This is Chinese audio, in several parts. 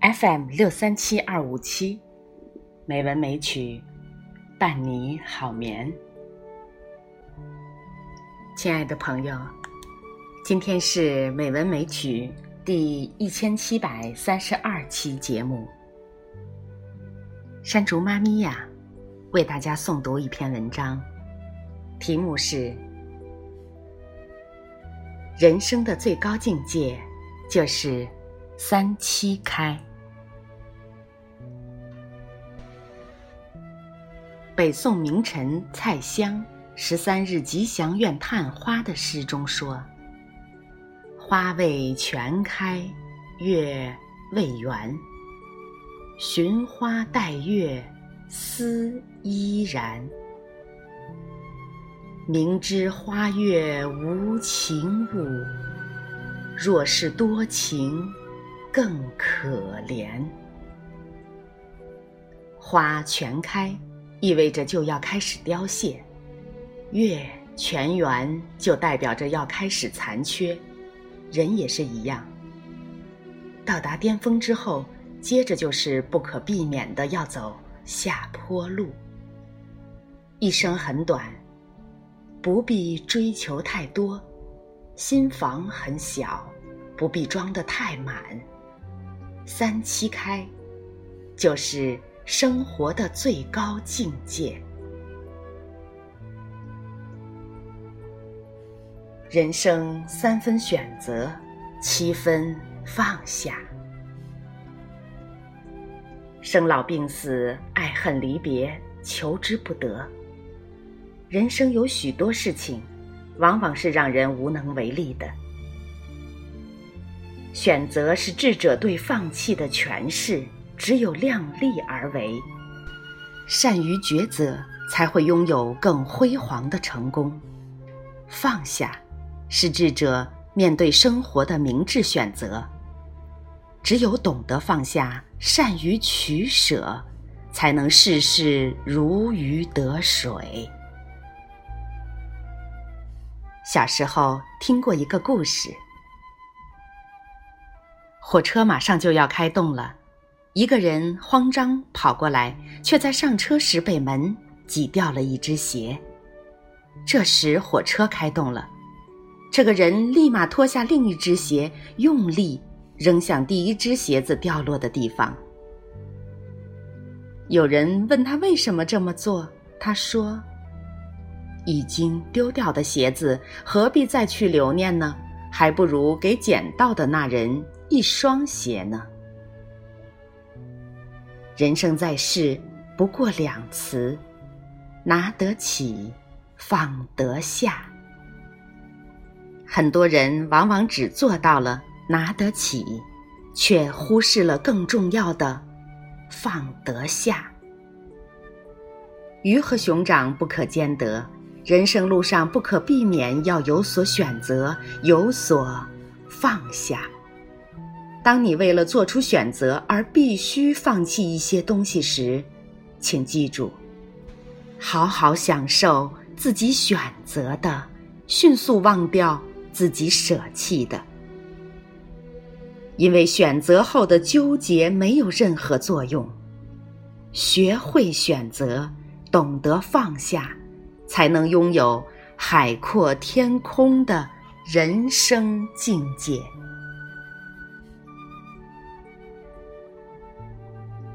FM 六三七二五七，美文美曲，伴你好眠。亲爱的朋友，今天是美文美曲第一千七百三十二期节目。山竹妈咪呀，为大家诵读一篇文章，题目是：人生的最高境界就是三七开。北宋名臣蔡襄十三日吉祥院探花的诗中说：“花未全开，月未圆。寻花待月，思依然。明知花月无情物，若是多情，更可怜。花全开。”意味着就要开始凋谢，月全圆就代表着要开始残缺，人也是一样。到达巅峰之后，接着就是不可避免的要走下坡路。一生很短，不必追求太多，心房很小，不必装得太满。三七开，就是。生活的最高境界。人生三分选择，七分放下。生老病死、爱恨离别，求之不得。人生有许多事情，往往是让人无能为力的。选择是智者对放弃的诠释。只有量力而为，善于抉择，才会拥有更辉煌的成功。放下，是智者面对生活的明智选择。只有懂得放下，善于取舍，才能事事如鱼得水。小时候听过一个故事：火车马上就要开动了。一个人慌张跑过来，却在上车时被门挤掉了一只鞋。这时火车开动了，这个人立马脱下另一只鞋，用力扔向第一只鞋子掉落的地方。有人问他为什么这么做，他说：“已经丢掉的鞋子，何必再去留念呢？还不如给捡到的那人一双鞋呢。”人生在世，不过两词：拿得起，放得下。很多人往往只做到了拿得起，却忽视了更重要的放得下。鱼和熊掌不可兼得，人生路上不可避免要有所选择，有所放下。当你为了做出选择而必须放弃一些东西时，请记住，好好享受自己选择的，迅速忘掉自己舍弃的。因为选择后的纠结没有任何作用。学会选择，懂得放下，才能拥有海阔天空的人生境界。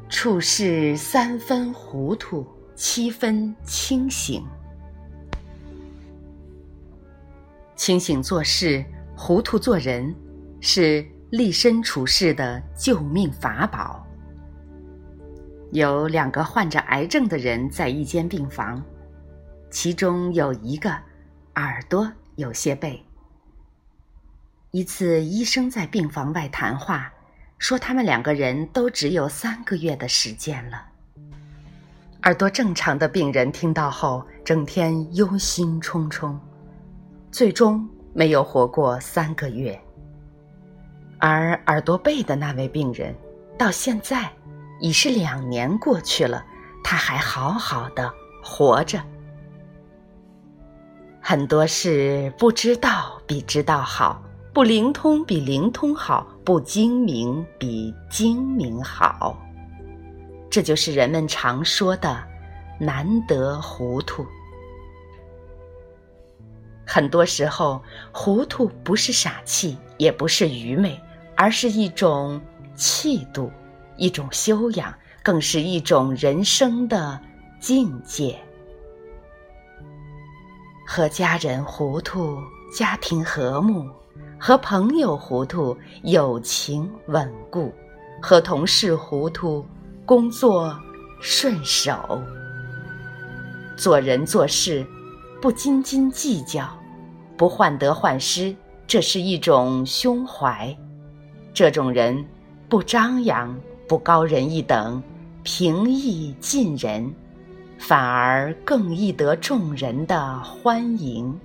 处事三分糊涂，七分清醒。清醒做事，糊涂做人，是立身处世的救命法宝。有两个患着癌症的人在一间病房，其中有一个耳朵有些背。一次，医生在病房外谈话。说他们两个人都只有三个月的时间了。耳朵正常的病人听到后，整天忧心忡忡，最终没有活过三个月。而耳朵背的那位病人，到现在已是两年过去了，他还好好的活着。很多事不知道比知道好，不灵通比灵通好，不精明比精明好。这就是人们常说的“难得糊涂”。很多时候，糊涂不是傻气，也不是愚昧，而是一种气度，一种修养，更是一种人生的境界。和家人糊涂，家庭和睦；和朋友糊涂，友情稳固；和同事糊涂，工作顺手。做人做事。不斤斤计较，不患得患失，这是一种胸怀。这种人不张扬，不高人一等，平易近人，反而更易得众人的欢迎。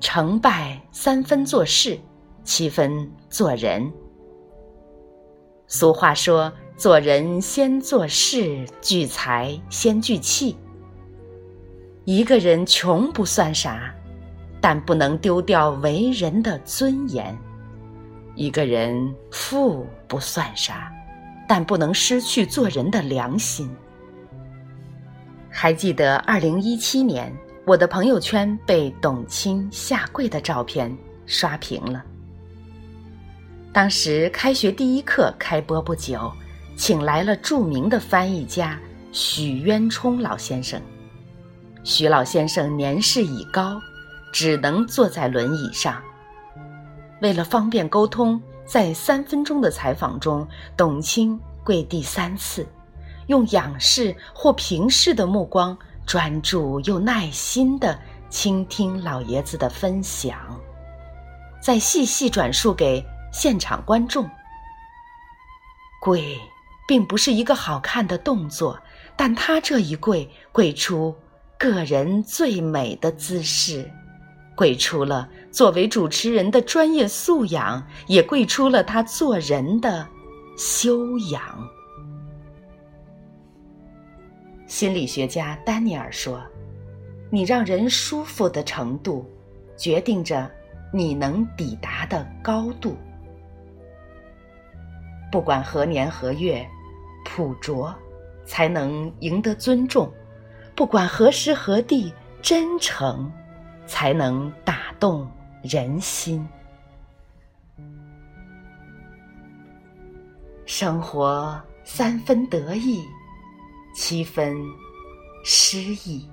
成败三分做事，七分做人。俗话说。做人先做事，聚财先聚气。一个人穷不算啥，但不能丢掉为人的尊严；一个人富不算啥，但不能失去做人的良心。还记得二零一七年，我的朋友圈被董卿下跪的照片刷屏了。当时开学第一课开播不久。请来了著名的翻译家许渊冲老先生。许老先生年事已高，只能坐在轮椅上。为了方便沟通，在三分钟的采访中，董卿跪地三次，用仰视或平视的目光，专注又耐心地倾听老爷子的分享，再细细转述给现场观众。跪。并不是一个好看的动作，但他这一跪，跪出个人最美的姿势，跪出了作为主持人的专业素养，也跪出了他做人的修养。心理学家丹尼尔说：“你让人舒服的程度，决定着你能抵达的高度。不管何年何月。”朴拙，才能赢得尊重；不管何时何地，真诚，才能打动人心。生活三分得意，七分失意。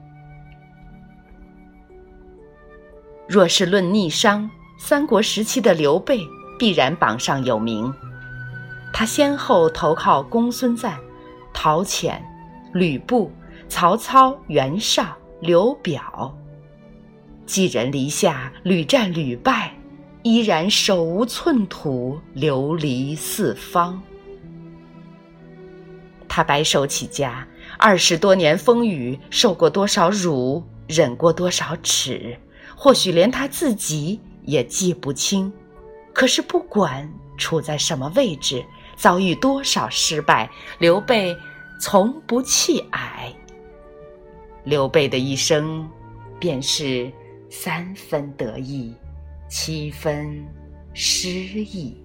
若是论逆商，三国时期的刘备必然榜上有名。他先后投靠公孙瓒、陶潜、吕布、曹操、袁绍、刘表，寄人篱下，屡战屡败，依然手无寸土，流离四方。他白手起家，二十多年风雨，受过多少辱，忍过多少耻，或许连他自己也记不清。可是不管处在什么位置。遭遇多少失败，刘备从不气馁。刘备的一生，便是三分得意，七分失意。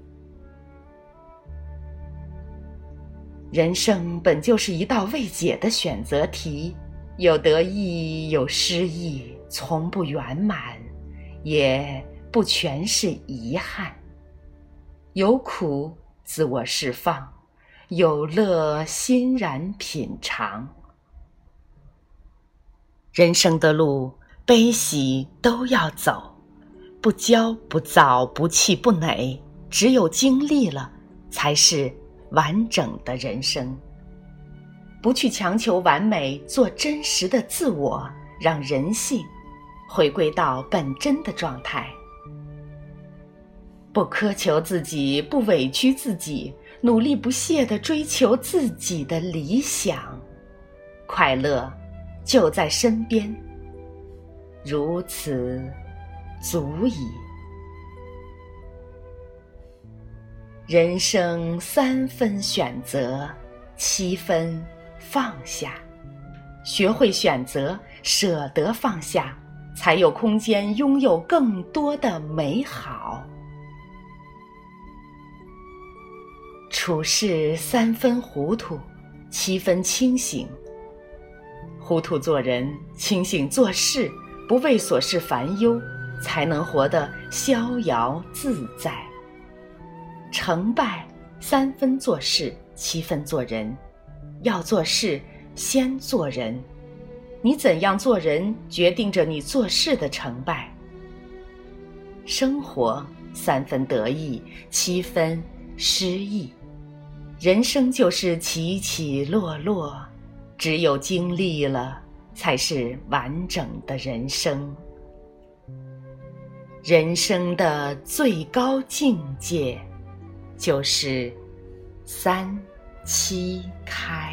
人生本就是一道未解的选择题，有得意，有失意，从不圆满，也不全是遗憾，有苦。自我释放，有乐欣然品尝。人生的路，悲喜都要走，不骄不躁不气不馁，只有经历了，才是完整的人生。不去强求完美，做真实的自我，让人性回归到本真的状态。不苛求自己，不委屈自己，努力不懈地追求自己的理想，快乐就在身边。如此，足矣。人生三分选择，七分放下，学会选择，舍得放下，才有空间拥有更多的美好。处事三分糊涂，七分清醒。糊涂做人，清醒做事，不为琐事烦忧，才能活得逍遥自在。成败三分做事，七分做人。要做事，先做人。你怎样做人，决定着你做事的成败。生活三分得意，七分失意。人生就是起起落落，只有经历了，才是完整的人生。人生的最高境界，就是三七开。